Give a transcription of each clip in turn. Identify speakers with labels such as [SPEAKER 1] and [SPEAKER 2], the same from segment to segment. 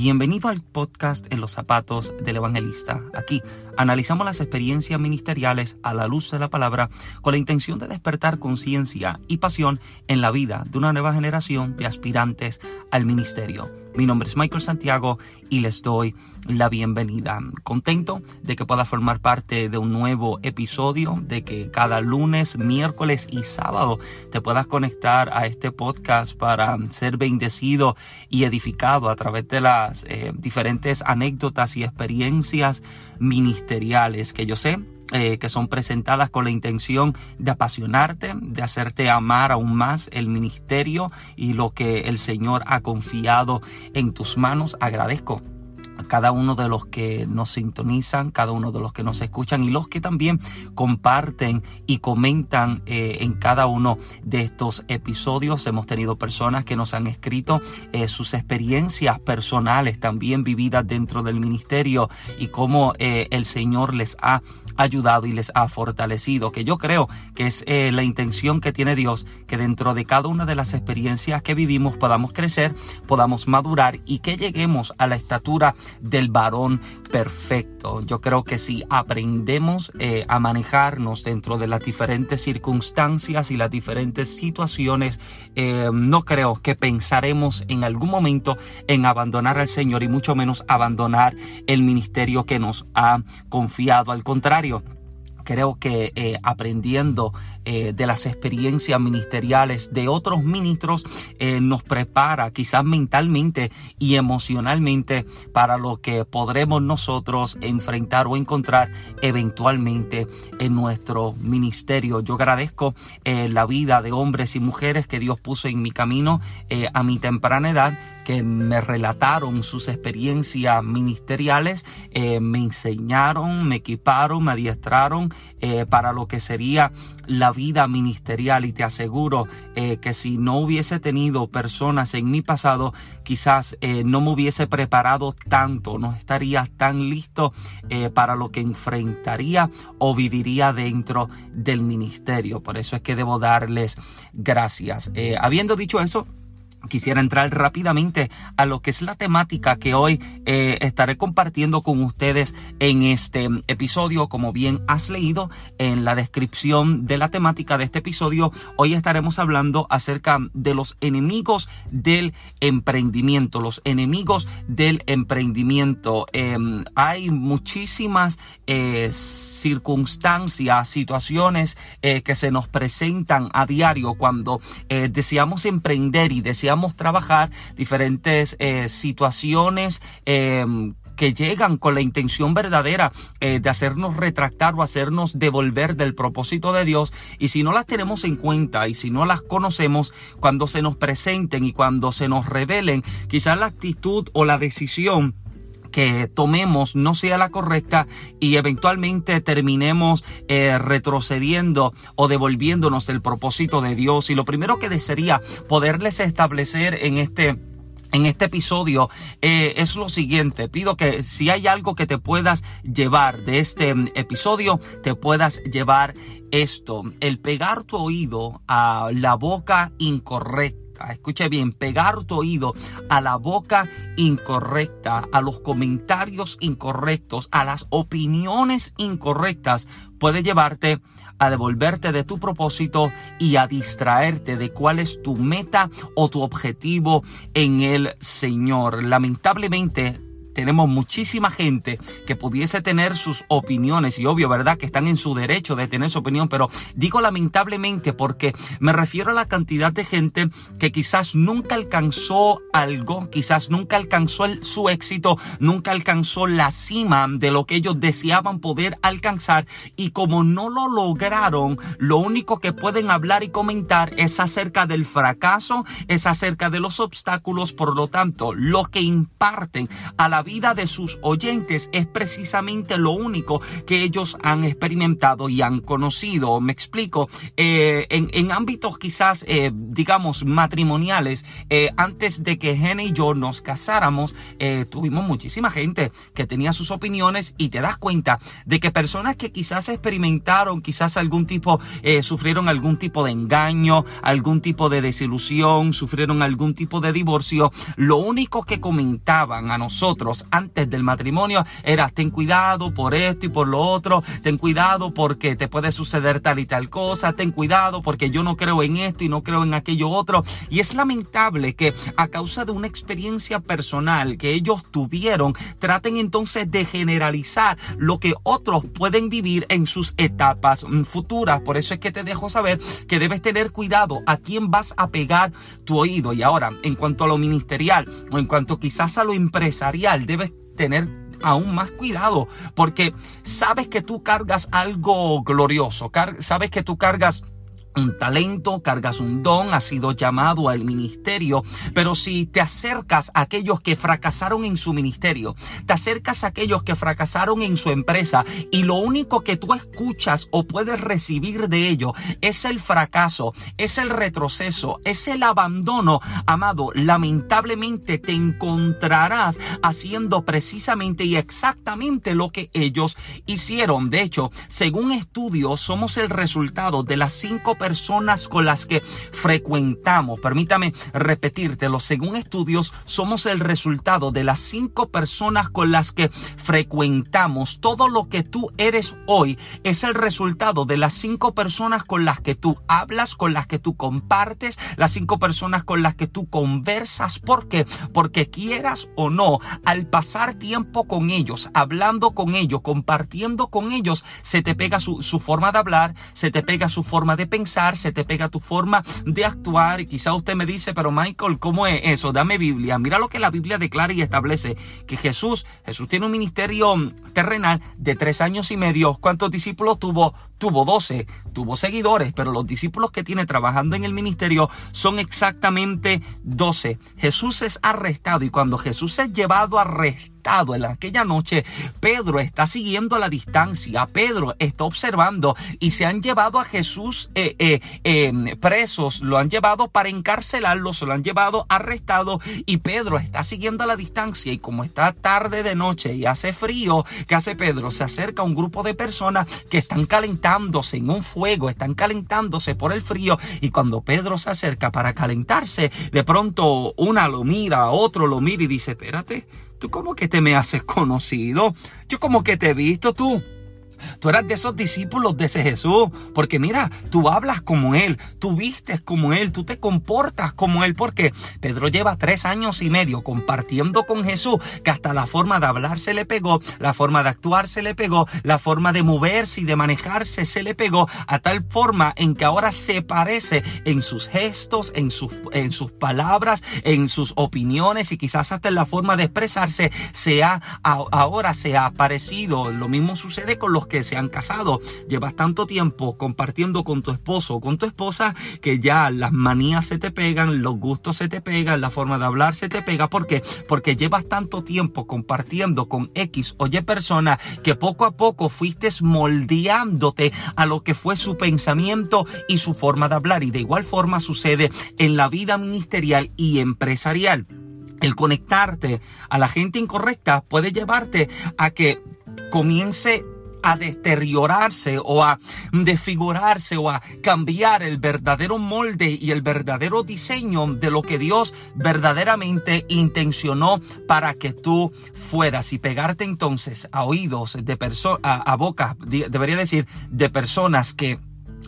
[SPEAKER 1] Bienvenido al podcast En los zapatos del evangelista. Aquí analizamos las experiencias ministeriales a la luz de la palabra con la intención de despertar conciencia y pasión en la vida de una nueva generación de aspirantes al ministerio. Mi nombre es Michael Santiago y les doy la bienvenida. Contento de que pueda formar parte de un nuevo episodio, de que cada lunes, miércoles y sábado te puedas conectar a este podcast para ser bendecido y edificado a través de las eh, diferentes anécdotas y experiencias ministeriales que yo sé eh, que son presentadas con la intención de apasionarte, de hacerte amar aún más el ministerio y lo que el Señor ha confiado en tus manos. Agradezco cada uno de los que nos sintonizan, cada uno de los que nos escuchan y los que también comparten y comentan eh, en cada uno de estos episodios. Hemos tenido personas que nos han escrito eh, sus experiencias personales también vividas dentro del ministerio y cómo eh, el Señor les ha ayudado y les ha fortalecido, que yo creo que es la intención que tiene Dios, que dentro de cada una de las experiencias que vivimos podamos crecer, podamos madurar y que lleguemos a la estatura del varón perfecto. Yo creo que si aprendemos eh, a manejarnos dentro de las diferentes circunstancias y las diferentes situaciones, eh, no creo que pensaremos en algún momento en abandonar al Señor y mucho menos abandonar el ministerio que nos ha confiado. Al contrario, creo que eh, aprendiendo eh, de las experiencias ministeriales de otros ministros eh, nos prepara quizás mentalmente y emocionalmente para lo que podremos nosotros enfrentar o encontrar eventualmente en nuestro ministerio. Yo agradezco la vida de hombres y mujeres que Dios puso en mi camino a mi temprana edad que me relataron sus experiencias ministeriales, me enseñaron, me equiparon, me adiestraron eh, para lo que sería la vida ministerial y te aseguro eh, que si no hubiese tenido personas en mi pasado, quizás eh, no me hubiese preparado tanto, no estaría tan listo para lo que enfrentaría o viviría dentro del ministerio. Por eso es que debo darles gracias. habiendo dicho eso, Quisiera entrar rápidamente a lo que es la temática que hoy eh, estaré compartiendo con ustedes en este episodio. Como bien has leído en la descripción de la temática de este episodio, hoy estaremos hablando acerca de los enemigos del emprendimiento, los enemigos del emprendimiento. Em, hay muchísimas eh, circunstancias, situaciones eh, que se nos presentan a diario cuando deseamos emprender y deseamos trabajar diferentes eh, situaciones em, que llegan con la intención verdadera eh, de hacernos retractar o hacernos devolver del propósito de Dios. Y si no las tenemos en cuenta y si no las conocemos, cuando se nos presenten y cuando se nos revelen, quizás la actitud o la decisión que tomemos no sea la correcta y eventualmente terminemos eh, retrocediendo o devolviéndonos el propósito de Dios. Y lo primero que desearía poderles establecer en este en este episodio eh, es lo siguiente. Pido que si hay algo que te puedas llevar de este mm, episodio, te puedas llevar esto. El pegar tu oído a la boca incorrecta escuche bien, pegar tu oído a la boca incorrecta, a los comentarios incorrectos, a las opiniones incorrectas, puede llevarte a devolverte de tu propósito y a distraerte de cuál es tu meta o tu objetivo en el Señor. Lamentablemente, tenemos muchísima gente que pudiese tener sus opiniones y obvio, ¿verdad? Que están en su derecho de tener su opinión, pero digo lamentablemente porque me refiero a la cantidad de gente que quizás nunca alcanzó algo, quizás nunca alcanzó su éxito, nunca alcanzó la cima de lo que ellos deseaban poder alcanzar y como no lo lograron, lo único que pueden hablar y comentar es acerca del fracaso, es acerca de los obstáculos, por lo tanto, lo que imparten a la vida de sus oyentes es precisamente lo único que ellos han experimentado y han conocido. Me explico, eh, en, ámbitos quizás, eh, digamos, matrimoniales, eh, antes de que Jenny y yo nos casáramos, tuvimos muchísima gente que tenía sus opiniones y te das cuenta de que personas que quizás experimentaron, quizás algún tipo, sufrieron algún tipo de engaño, algún tipo de desilusión, sufrieron algún tipo de divorcio, lo único que comentaban a nosotros antes del matrimonio era ten cuidado por esto y por lo otro, ten cuidado porque te puede suceder tal y tal cosa, ten cuidado porque yo no creo en esto y no creo en aquello otro. Y es lamentable que a causa de una experiencia personal que ellos tuvieron, traten entonces de generalizar lo que otros pueden vivir en sus etapas mm, futuras. Por eso es que te dejo saber que debes tener cuidado a quién vas a pegar tu oído. Y ahora, en cuanto a lo ministerial o en cuanto quizás a lo empresarial, debes tener aún más cuidado porque sabes que tú cargas algo glorioso, sabes que tú cargas un talento, cargas un don, has sido llamado al ministerio, pero si te acercas a aquellos que fracasaron en su ministerio, te acercas a aquellos que fracasaron en su empresa y lo único que tú escuchas o puedes recibir de ello es el fracaso, es el retroceso, es el abandono, amado, lamentablemente te encontrarás haciendo precisamente y exactamente lo que ellos hicieron. De hecho, según estudios, somos el resultado de las cinco personas personas con las que frecuentamos. Permítame repetírtelo. Según estudios, somos el resultado de las cinco personas con las que frecuentamos. Todo lo que tú eres hoy es el resultado de las cinco personas con las que tú hablas, con las que tú compartes, las cinco personas con las que tú conversas. ¿Por qué? Porque quieras o no, al pasar tiempo con ellos, hablando con ellos, compartiendo con ellos, se te pega su, su forma de hablar, se te pega su forma de pensar se te pega tu forma de actuar y quizá usted me dice, pero Michael, ¿cómo es eso? Dame Biblia. Mira lo que la Biblia declara y establece, que Jesús, Jesús tiene un ministerio terrenal de tres años y medio. ¿Cuántos discípulos tuvo? Tuvo doce, tuvo seguidores, pero los discípulos que tiene trabajando en el ministerio son exactamente doce. Jesús es arrestado y cuando Jesús es llevado a arrestar, en aquella noche, Pedro está siguiendo la distancia, Pedro está observando y se han llevado a Jesús eh, eh, em, presos, lo han llevado para encarcelarlo, se lo han llevado arrestado y Pedro está siguiendo a la distancia. Y como está tarde de noche y hace frío, ¿qué hace Pedro? Se acerca a un grupo de personas que están calentándose en un fuego, están calentándose por el frío. Y cuando Pedro se acerca para calentarse, de pronto una lo mira, otro lo mira y dice, espérate, ¿Tú cómo que te me haces conocido? Yo como que te he visto tú. Tú eras de esos discípulos de ese Jesús, porque mira, tú hablas como Él, tú vistes como Él, tú te comportas como Él, porque Pedro lleva tres años y medio compartiendo con Jesús, que hasta la forma de hablar se le pegó, la forma de actuar se le pegó, la forma de moverse y de manejarse se le pegó, a tal forma en que ahora se parece en sus gestos, en sus, en sus palabras, en sus opiniones y quizás hasta en la forma de expresarse, se ha, ahora se ha parecido. Lo mismo sucede con los que se han casado. Llevas tanto tiempo compartiendo con tu esposo o con tu esposa que ya las manías se te pegan, los gustos se te pegan, la forma de hablar se te pega. ¿Por qué? Porque llevas tanto tiempo compartiendo con X o Y persona que poco a poco fuiste moldeándote a lo que fue su pensamiento y su forma de hablar. Y de igual forma sucede en la vida ministerial y empresarial. El conectarte a la gente incorrecta puede llevarte a que comience a deteriorarse o a desfigurarse o a cambiar el verdadero molde y el verdadero diseño de lo que Dios verdaderamente intencionó para que tú fueras. Y pegarte entonces a oídos de personas, a, a bocas, debería decir, de personas que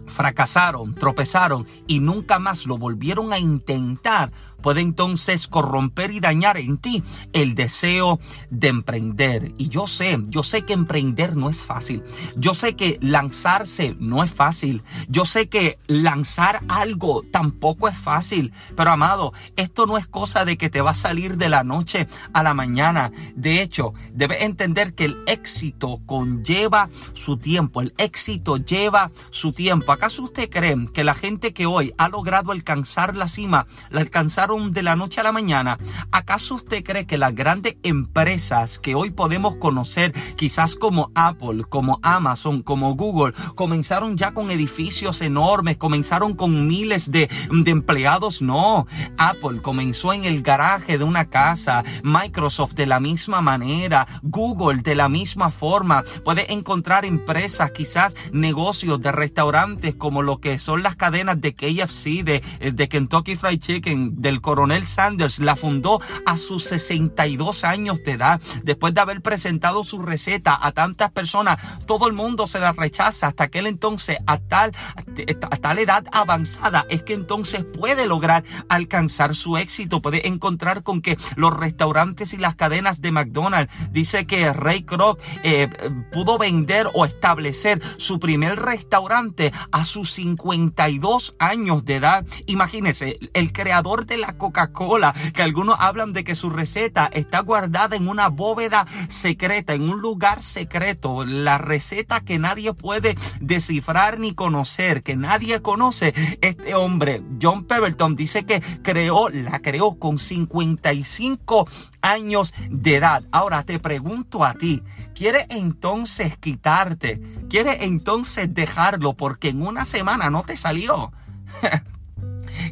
[SPEAKER 1] fracasaron, tropezaron y nunca más lo volvieron a intentar, puede entonces corromper y dañar en ti el deseo de emprender. Y yo sé, yo sé que emprender no es fácil. Yo sé que lanzarse no es fácil. Yo sé que lanzar algo tampoco es fácil. Pero amado, esto no es cosa de que te va a salir de la noche a la mañana. De hecho, debes entender que el éxito conlleva su tiempo. El éxito lleva su tiempo. ¿Acaso usted cree que la gente que hoy ha logrado alcanzar la cima, alcanzar de la noche a la mañana. ¿Acaso usted cree que las grandes empresas que hoy podemos conocer, quizás como Apple, como Amazon, como Google, comenzaron ya con edificios enormes, comenzaron con miles de, de empleados? No, Apple comenzó en el garaje de una casa, Microsoft de la misma manera, Google de la misma forma. Puede encontrar empresas, quizás negocios de restaurantes como lo que son las cadenas de KFC, de, de Kentucky Fried Chicken, del coronel Sanders. La fundó a sus 62 años de edad. Después de haber presentado su receta a tantas personas, todo el mundo se la rechaza. Hasta aquel entonces, a tal, a tal edad avanzada, es que entonces puede lograr alcanzar su éxito. Puede encontrar con que los restaurantes y las cadenas de McDonald's, dice que Ray Kroc eh, pudo vender o establecer su primer restaurante a sus 52 años de edad. Imagínese, el creador de la Coca-Cola, que algunos hablan de que su receta está guardada en una bóveda secreta, en un lugar secreto, la receta que nadie puede descifrar ni conocer, que nadie conoce. Este hombre, John Pemberton, dice que creó, la creó con 55 años de edad. Ahora te pregunto a ti, ¿quieres entonces quitarte? ¿Quieres entonces dejarlo porque en una semana no te salió?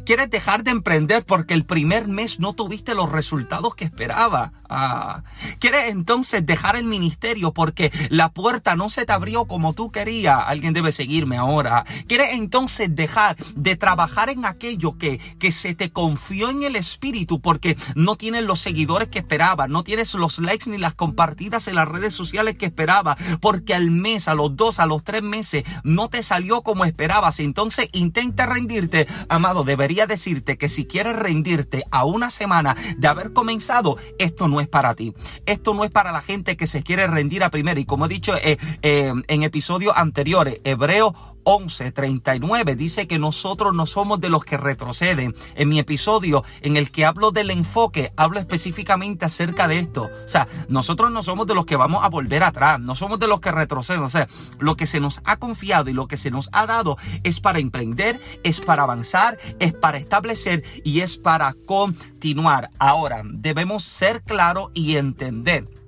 [SPEAKER 1] ¿Quieres dejar de emprender porque el primer mes no tuviste los resultados que esperaba? Ah. ¿Quieres entonces dejar el ministerio porque la puerta no se te abrió como tú querías? Alguien debe seguirme ahora. ¿Quieres entonces dejar de trabajar en aquello que, que se te confió en el espíritu porque no tienes los seguidores que esperaba, no tienes los likes ni las compartidas en las redes sociales que esperaba, porque al mes, a los dos, a los tres meses no te salió como esperabas? Entonces intenta rendirte, amado, debería decirte que si quieres rendirte a una semana de haber comenzado, esto no es para ti. Esto no es para la gente que se quiere rendir a primera. Y como he dicho eh, eh, en episodios anteriores, Hebreo 11:39 dice que nosotros no somos de los que retroceden. En mi episodio en el que hablo del enfoque, hablo específicamente acerca de esto. O sea, nosotros no somos de los que vamos a volver atrás, no somos de los que retroceden. O sea, lo que se nos ha confiado y lo que se nos ha dado es para emprender, es para avanzar, es para establecer y es para continuar. Ahora, debemos ser claros y entender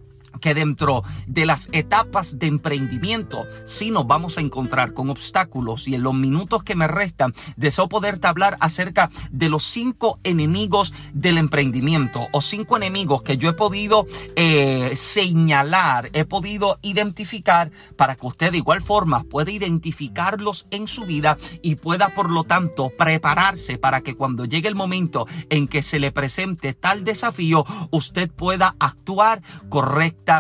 [SPEAKER 1] que dentro de las etapas de emprendimiento sí nos vamos a encontrar con obstáculos y en los minutos que me restan deseo poderte hablar acerca de los cinco enemigos del emprendimiento o cinco enemigos que yo he podido eh, señalar, he podido identificar para que usted de igual forma pueda identificarlos en su vida y pueda por lo tanto prepararse para que cuando llegue el momento en que se le presente tal desafío usted pueda actuar correctamente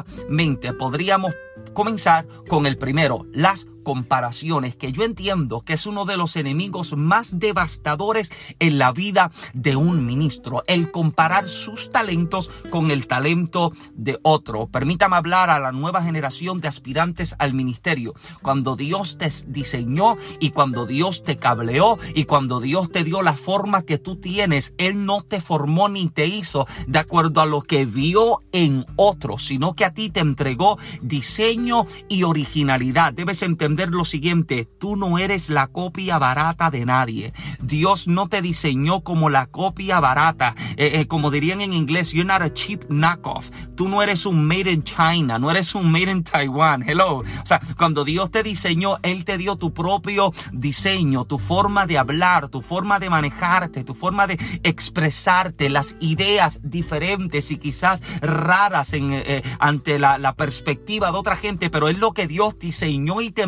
[SPEAKER 1] Podríamos comenzar con el primero, las comparaciones que yo entiendo que es uno de los enemigos más devastadores en la vida de un ministro, el comparar sus talentos con el talento de otro. Permítame hablar a la nueva generación de aspirantes al ministerio. Cuando Dios te diseñó y cuando Dios te cableó y cuando Dios te dio la forma que tú tienes, Él no te formó ni te hizo de acuerdo a lo que vio en otro, sino que a ti te entregó diseño y originalidad. Debes entender lo siguiente, tú no eres la copia barata de nadie. Dios no te diseñó como la copia barata. Eh, eh, como dirían en inglés, you're not a cheap knockoff. Tú no eres un made in China, no eres un made in Taiwan. Hello. O sea, cuando Dios te diseñó, Él te dio tu propio diseño, tu forma de hablar, tu forma de manejarte, tu forma de expresarte, las ideas diferentes y quizás raras en, eh, ante la, la perspectiva de otra gente, pero es lo que Dios diseñó y te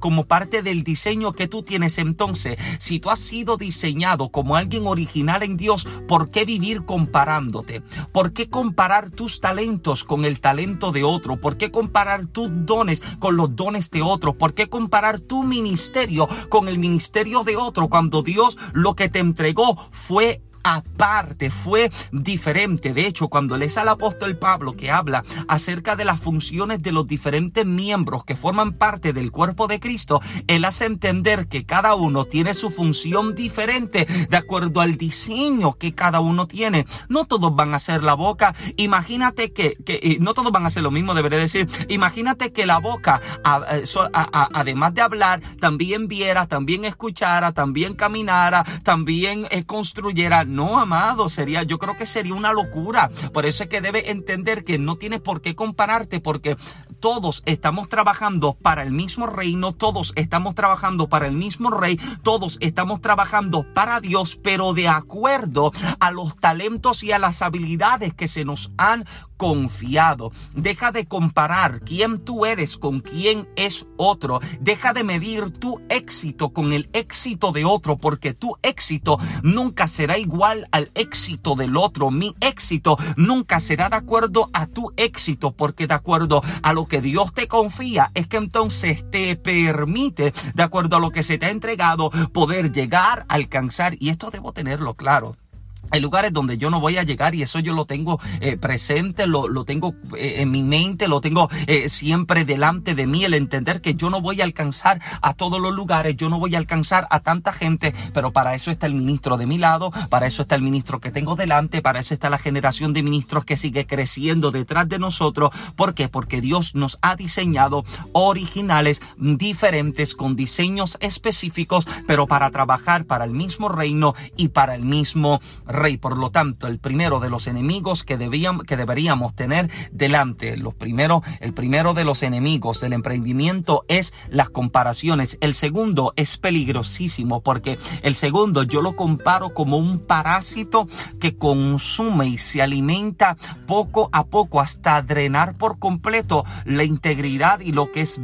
[SPEAKER 1] como parte del diseño que tú tienes. Entonces, si tú has sido diseñado como alguien original en Dios, ¿por qué vivir comparándote? ¿Por qué comparar tus talentos con el talento de otro? ¿Por qué comparar tus dones con los dones de otro? ¿Por qué comparar tu ministerio con el ministerio de otro cuando Dios lo que te entregó fue aparte, fue diferente. De hecho, cuando lees al apóstol Pablo que habla acerca de las funciones de los diferentes miembros que forman parte del cuerpo de Cristo, él hace entender que cada uno tiene su función diferente de acuerdo al diseño que cada uno tiene. No todos van a hacer la boca. Imagínate que, que no todos van a hacer lo mismo, debería decir. Imagínate que la boca, además de hablar, también viera, también escuchara, también caminara, también eh, construyera no, amado, sería, yo creo que sería una locura. Por eso es que debe entender que no tienes por qué compararte porque todos estamos trabajando para el mismo reino, todos estamos trabajando para el mismo rey, todos estamos trabajando para Dios, pero de acuerdo a los talentos y a las habilidades que se nos han confiado. Deja de comparar quién tú eres con quién es otro. Deja de medir tu éxito con el éxito de otro, porque tu éxito nunca será igual al éxito del otro. Mi éxito nunca será de acuerdo a tu éxito, porque de acuerdo a lo que Dios te confía, es que entonces te permite, de acuerdo a lo que se te ha entregado, poder llegar, alcanzar, y esto debo tenerlo claro hay lugares donde yo no voy a llegar y eso yo lo tengo eh, presente, lo, tengo eh, en mi mente, lo tengo eh, siempre delante de mí, el entender que yo no voy a alcanzar a todos los lugares, yo no voy a alcanzar a tanta gente, pero para eso está el ministro de mi lado, para eso está el ministro que tengo delante, para eso está la generación de ministros que sigue creciendo detrás de nosotros. ¿Por qué? Porque Dios nos ha diseñado originales, diferentes, con diseños específicos, pero para trabajar para el mismo reino y para el mismo reino rey. Por lo tanto, el primero de los enemigos que, debían, que deberíamos tener delante, los primeros, el primero de los enemigos del emprendimiento es las comparaciones. El segundo es peligrosísimo porque el segundo yo lo comparo como un parásito que consume y se alimenta poco a poco hasta drenar por completo la integridad y lo que es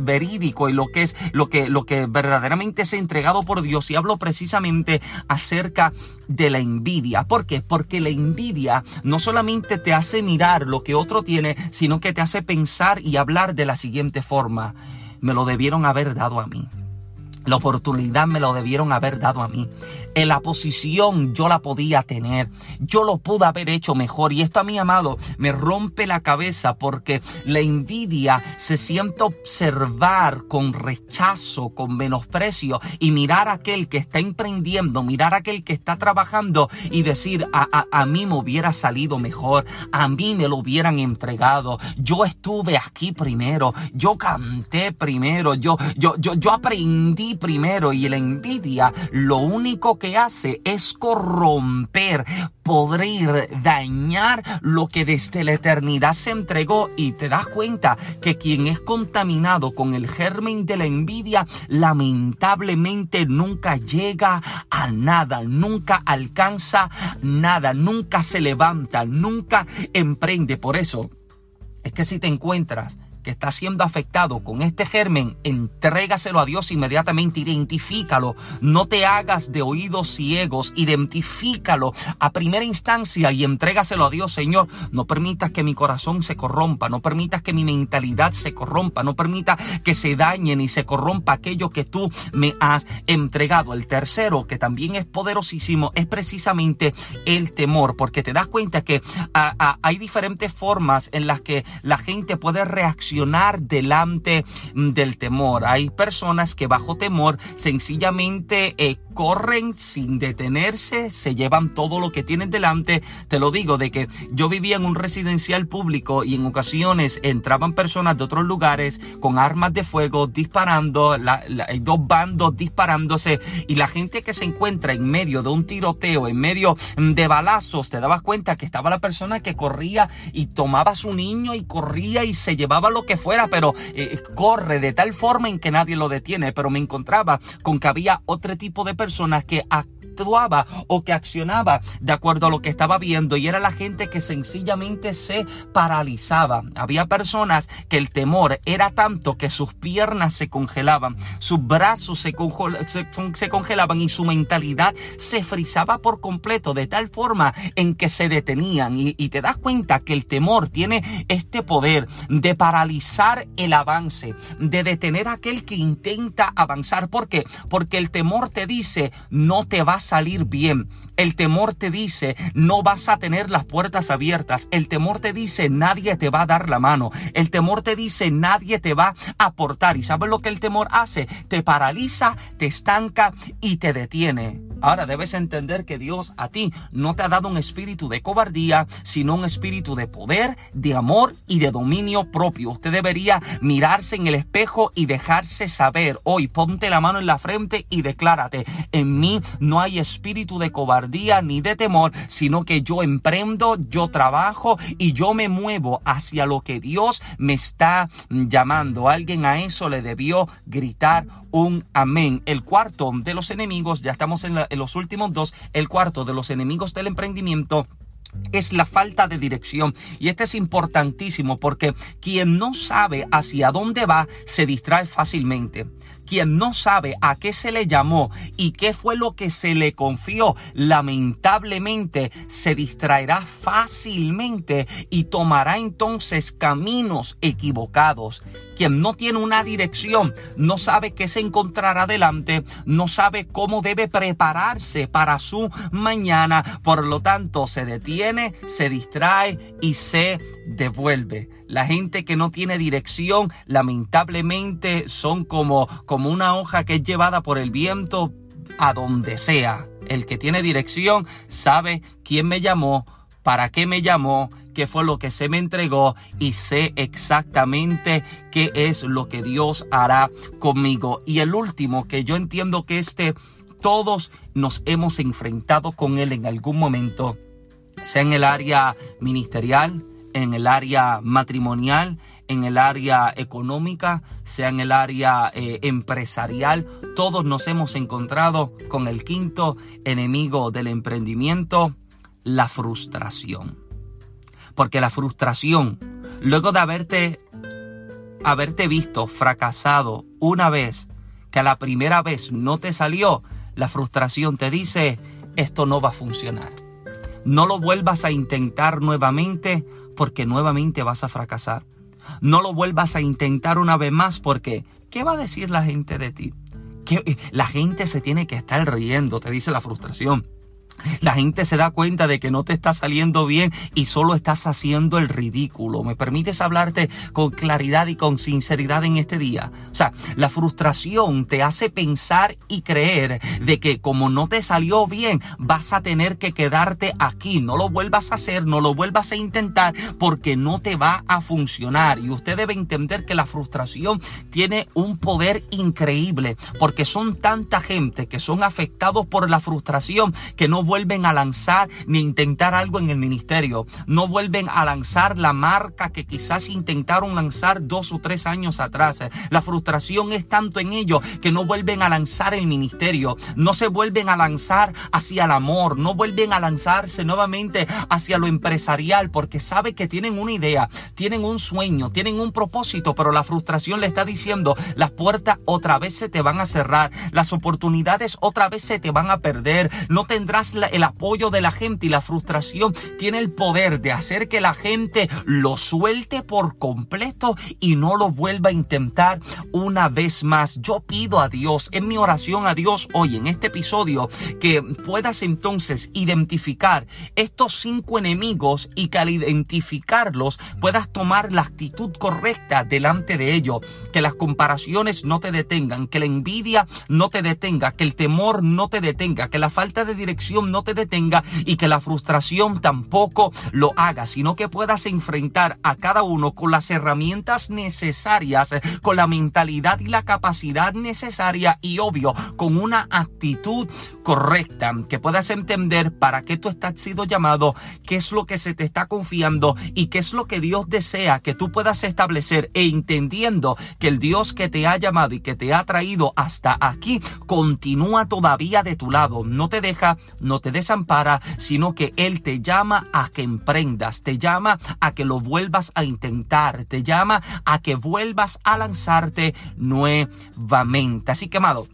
[SPEAKER 1] verídico y lo que es lo que, lo que verdaderamente es entregado por Dios. Y hablo precisamente acerca de la envidia. ¿Por qué? Porque la envidia no solamente te hace mirar lo que otro tiene, sino que te hace pensar y hablar de la siguiente forma. Me lo debieron haber dado a mí. La oportunidad me lo debieron haber dado a mí. En la posición yo la podía tener. Yo lo pude haber hecho mejor. Y esto a mí, amado, me rompe la cabeza porque la envidia se siente observar con rechazo, con menosprecio y mirar a aquel que está emprendiendo, mirar a aquel que está trabajando y decir, a, a, a mí me hubiera salido mejor, a mí me lo hubieran entregado. Yo estuve aquí primero, yo canté primero, yo, yo, yo, yo aprendí primero y la envidia lo único que hace es corromper, podrir, dañar lo que desde la eternidad se entregó y te das cuenta que quien es contaminado con el germen de la envidia lamentablemente nunca llega a nada, nunca alcanza nada, nunca se levanta, nunca emprende. Por eso es que si te encuentras que está siendo afectado con este germen, entrégaselo a Dios inmediatamente, identifícalo, no te hagas de oídos ciegos, identifícalo a primera instancia y entrégaselo a Dios, Señor. No permitas que mi corazón se corrompa, no permitas que mi mentalidad se corrompa, no permita que se dañe ni se corrompa aquello que tú me has entregado. El tercero, que también es poderosísimo, es precisamente el temor, porque te das cuenta que hay diferentes formas en las que la gente puede reaccionar delante del temor. Hay personas que bajo temor sencillamente eh, corren sin detenerse, se llevan todo lo que tienen delante. Te lo digo de que yo vivía en un residencial público y en ocasiones entraban personas de otros lugares con armas de fuego disparando, hay dos bandos disparándose y la gente que se encuentra en medio de un tiroteo, en medio de balazos, te dabas cuenta que estaba la persona que corría y tomaba su niño y corría y se llevaba lo que fuera, pero eh, corre de tal forma en que nadie lo detiene. Pero me encontraba con que había otro tipo de personas que actuaba o que accionaba de acuerdo a lo que estaba viendo y era la gente que sencillamente se paralizaba. Había personas que el temor era tanto que sus piernas se congelaban, sus brazos se, congelaban y su mentalidad se frizaba por completo de tal forma en que se detenían y, y te das cuenta que el temor tiene este poder de paralizar el avance, de detener a aquel que intenta avanzar. ¿Por qué? Porque el temor te dice no te vas salir bien. El temor te dice, no vas a tener las puertas abiertas. El temor te dice, nadie te va a dar la mano. El temor te dice, nadie te va a aportar. ¿Y sabes lo que el temor hace? Te paraliza, te estanca y te detiene. Ahora debes entender que Dios a ti no te ha dado un espíritu de cobardía, sino un espíritu de poder, de amor y de dominio propio. Usted debería mirarse en el espejo y dejarse saber. Hoy ponte la mano en la frente y declárate, en mí no hay espíritu de cobardía ni de temor, sino que yo emprendo, yo trabajo y yo me muevo hacia lo que Dios me está llamando. Alguien a eso le debió gritar un amén. El cuarto de los enemigos, ya estamos en, en los últimos dos, el cuarto de los enemigos del emprendimiento es la falta de dirección. Y este es importantísimo porque quien no sabe hacia dónde va se distrae fácilmente. Quien no sabe a qué se le llamó y qué fue lo que se le confió, lamentablemente se distraerá fácilmente y tomará entonces caminos equivocados. Quien no tiene una dirección, no sabe qué se encontrará adelante, no sabe cómo debe prepararse para su mañana, por lo tanto se detiene, se distrae y se devuelve. La gente que no tiene dirección, lamentablemente son como, como una hoja que es llevada por el viento a donde sea. El que tiene dirección sabe quién me llamó, para qué me llamó, qué fue lo que se me entregó y sé exactamente qué es lo que Dios hará conmigo. Y el último, que yo entiendo que este, todos nos hemos enfrentado con él en algún momento, sea en el área ministerial, en el área matrimonial, en el área económica, sea en el área eh, empresarial. Todos nos hemos encontrado con el quinto enemigo del emprendimiento, la frustración. Porque la frustración, luego de haberte, haberte visto fracasado una vez, que a la primera vez no te salió, la frustración te dice, esto no va a funcionar. No lo vuelvas a intentar nuevamente porque nuevamente vas a fracasar. No lo vuelvas a intentar una vez más porque ¿qué va a decir la gente de ti? La gente se tiene que estar riendo, te dice la frustración. La gente se da cuenta de que no te está saliendo bien y solo estás haciendo el ridículo. ¿Me permites hablarte con claridad y con sinceridad en este día? O sea, la frustración te hace pensar y creer de que como no te salió bien, vas a tener que quedarte aquí. No lo vuelvas a hacer, no lo vuelvas a intentar porque no te va a funcionar. Y usted debe entender que la frustración tiene un poder increíble porque son tanta gente que son afectados por la frustración que no vuelven a lanzar ni intentar algo en el ministerio. No vuelven a lanzar la marca que quizás intentaron lanzar dos o tres años atrás. La frustración es tanto en ellos que no vuelven a lanzar el ministerio. No se vuelven a lanzar hacia el amor. No vuelven a lanzarse nuevamente hacia lo empresarial porque sabe que tienen una idea, tienen un sueño, tienen un propósito, pero la frustración le está diciendo las puertas otra vez se te van a cerrar, las oportunidades otra vez se te van a perder, no tendrás el apoyo de la gente y la frustración tiene el poder de hacer que la gente lo suelte por completo y no lo vuelva a intentar una vez más. Yo pido a Dios, en mi oración a Dios hoy, en este episodio, que puedas entonces identificar estos cinco enemigos y que al identificarlos puedas tomar la actitud correcta delante de ellos. Que las comparaciones no te detengan, que la envidia no te detenga, que el temor no te detenga, que la falta de dirección no te detenga y que la frustración tampoco lo haga, sino que puedas enfrentar a cada uno con las herramientas necesarias, con la mentalidad y la capacidad necesaria y obvio, con una actitud correcta, que puedas entender para qué tú estás sido llamado, qué es lo que se te está confiando y qué es lo que Dios desea que tú puedas establecer e entendiendo que el Dios que te ha llamado y que te ha traído hasta aquí continúa todavía de tu lado, no te deja, no te desampara, sino que Él te llama a que emprendas, te llama a que lo vuelvas a intentar, te llama a que vuelvas a lanzarte nuevamente. Así que, amado,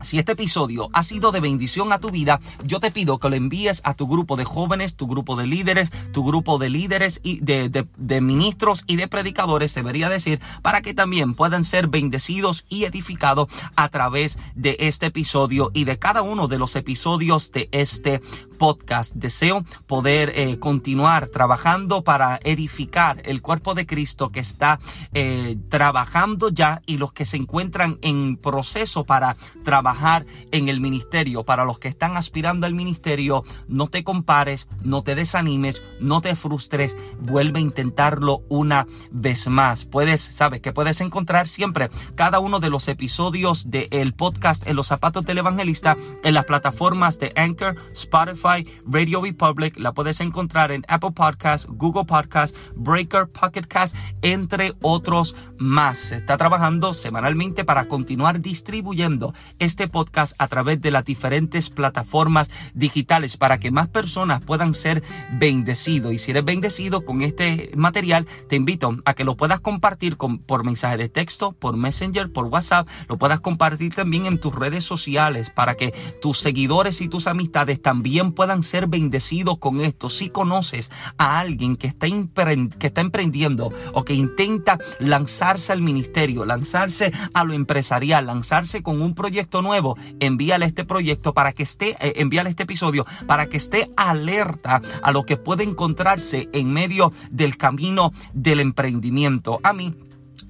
[SPEAKER 1] si este episodio ha sido de bendición a tu vida, yo te pido que lo envíes a tu grupo de jóvenes, tu grupo de líderes, tu grupo de líderes y de, de, ministros y de predicadores, debería decir, para que también puedan ser bendecidos y edificados a través de este episodio y de cada uno de los episodios de este podcast. Deseo poder eh, continuar trabajando para edificar el cuerpo de Cristo que está eh, trabajando ya y los que se encuentran en proceso para trabajar en el ministerio. Para los que están aspirando al ministerio, no te compares, no te desanimes, no te frustres, vuelve a intentarlo una vez más. Puedes, sabes que puedes encontrar siempre cada uno de los episodios del podcast en los zapatos del evangelista en las plataformas de Anchor, Spotify, Radio Republic. La puedes encontrar en Apple Podcasts, Google Podcasts, Breaker, Pocket Cast, entre otros más. Se está trabajando semanalmente para continuar distribuyendo este podcast a través de las diferentes plataformas digitales para que más personas puedan ser bendecidos. Y si eres bendecido con este material, te invito a que lo puedas compartir con, por mensaje de texto, por Messenger, por WhatsApp, lo puedas compartir también en tus redes sociales para que tus seguidores y tus amistades también puedan ser bendecidos con esto. Si conoces a alguien que está, que está emprendiendo o que intenta lanzarse al ministerio, lanzarse a lo empresarial, lanzarse con un proyecto nuevo, envíale este proyecto para que esté, eh, envíale este episodio para que esté alerta a lo que puede encontrarse en medio del camino del emprendimiento. A mí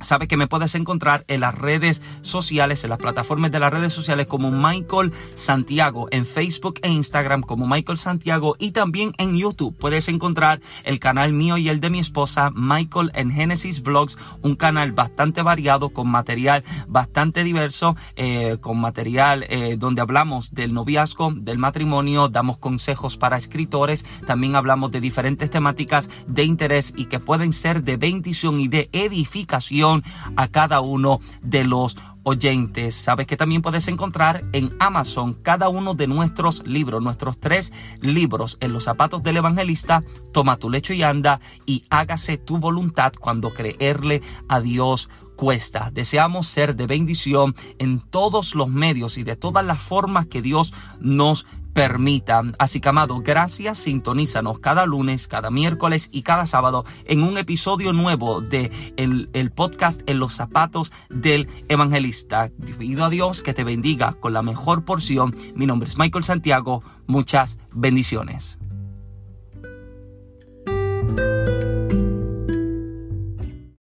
[SPEAKER 1] Sabes que me puedes encontrar en las redes sociales, en las plataformas de las redes sociales como Michael Santiago, en Facebook e Instagram como Michael Santiago y también en YouTube. Puedes encontrar el canal mío y el de mi esposa, Michael en Genesis Vlogs, un canal bastante variado con material bastante diverso, eh, con material eh, donde hablamos del noviazgo, del matrimonio, damos consejos para escritores, también hablamos de diferentes temáticas de interés y que pueden ser de bendición y de edificación a cada uno de los oyentes. Sabes que también puedes encontrar en Amazon cada uno de nuestros libros, nuestros tres libros en los zapatos del evangelista, toma tu lecho y anda y hágase tu voluntad cuando creerle a Dios cuesta. Deseamos ser de bendición en todos los medios y de todas las formas que Dios nos permita. Así que, amado, gracias. Sintonízanos cada lunes, cada miércoles y cada sábado en un episodio nuevo de el, podcast En los zapatos del evangelista. Pido a Dios que te bendiga con la mejor porción. Mi nombre es Michael Santiago. Muchas bendiciones.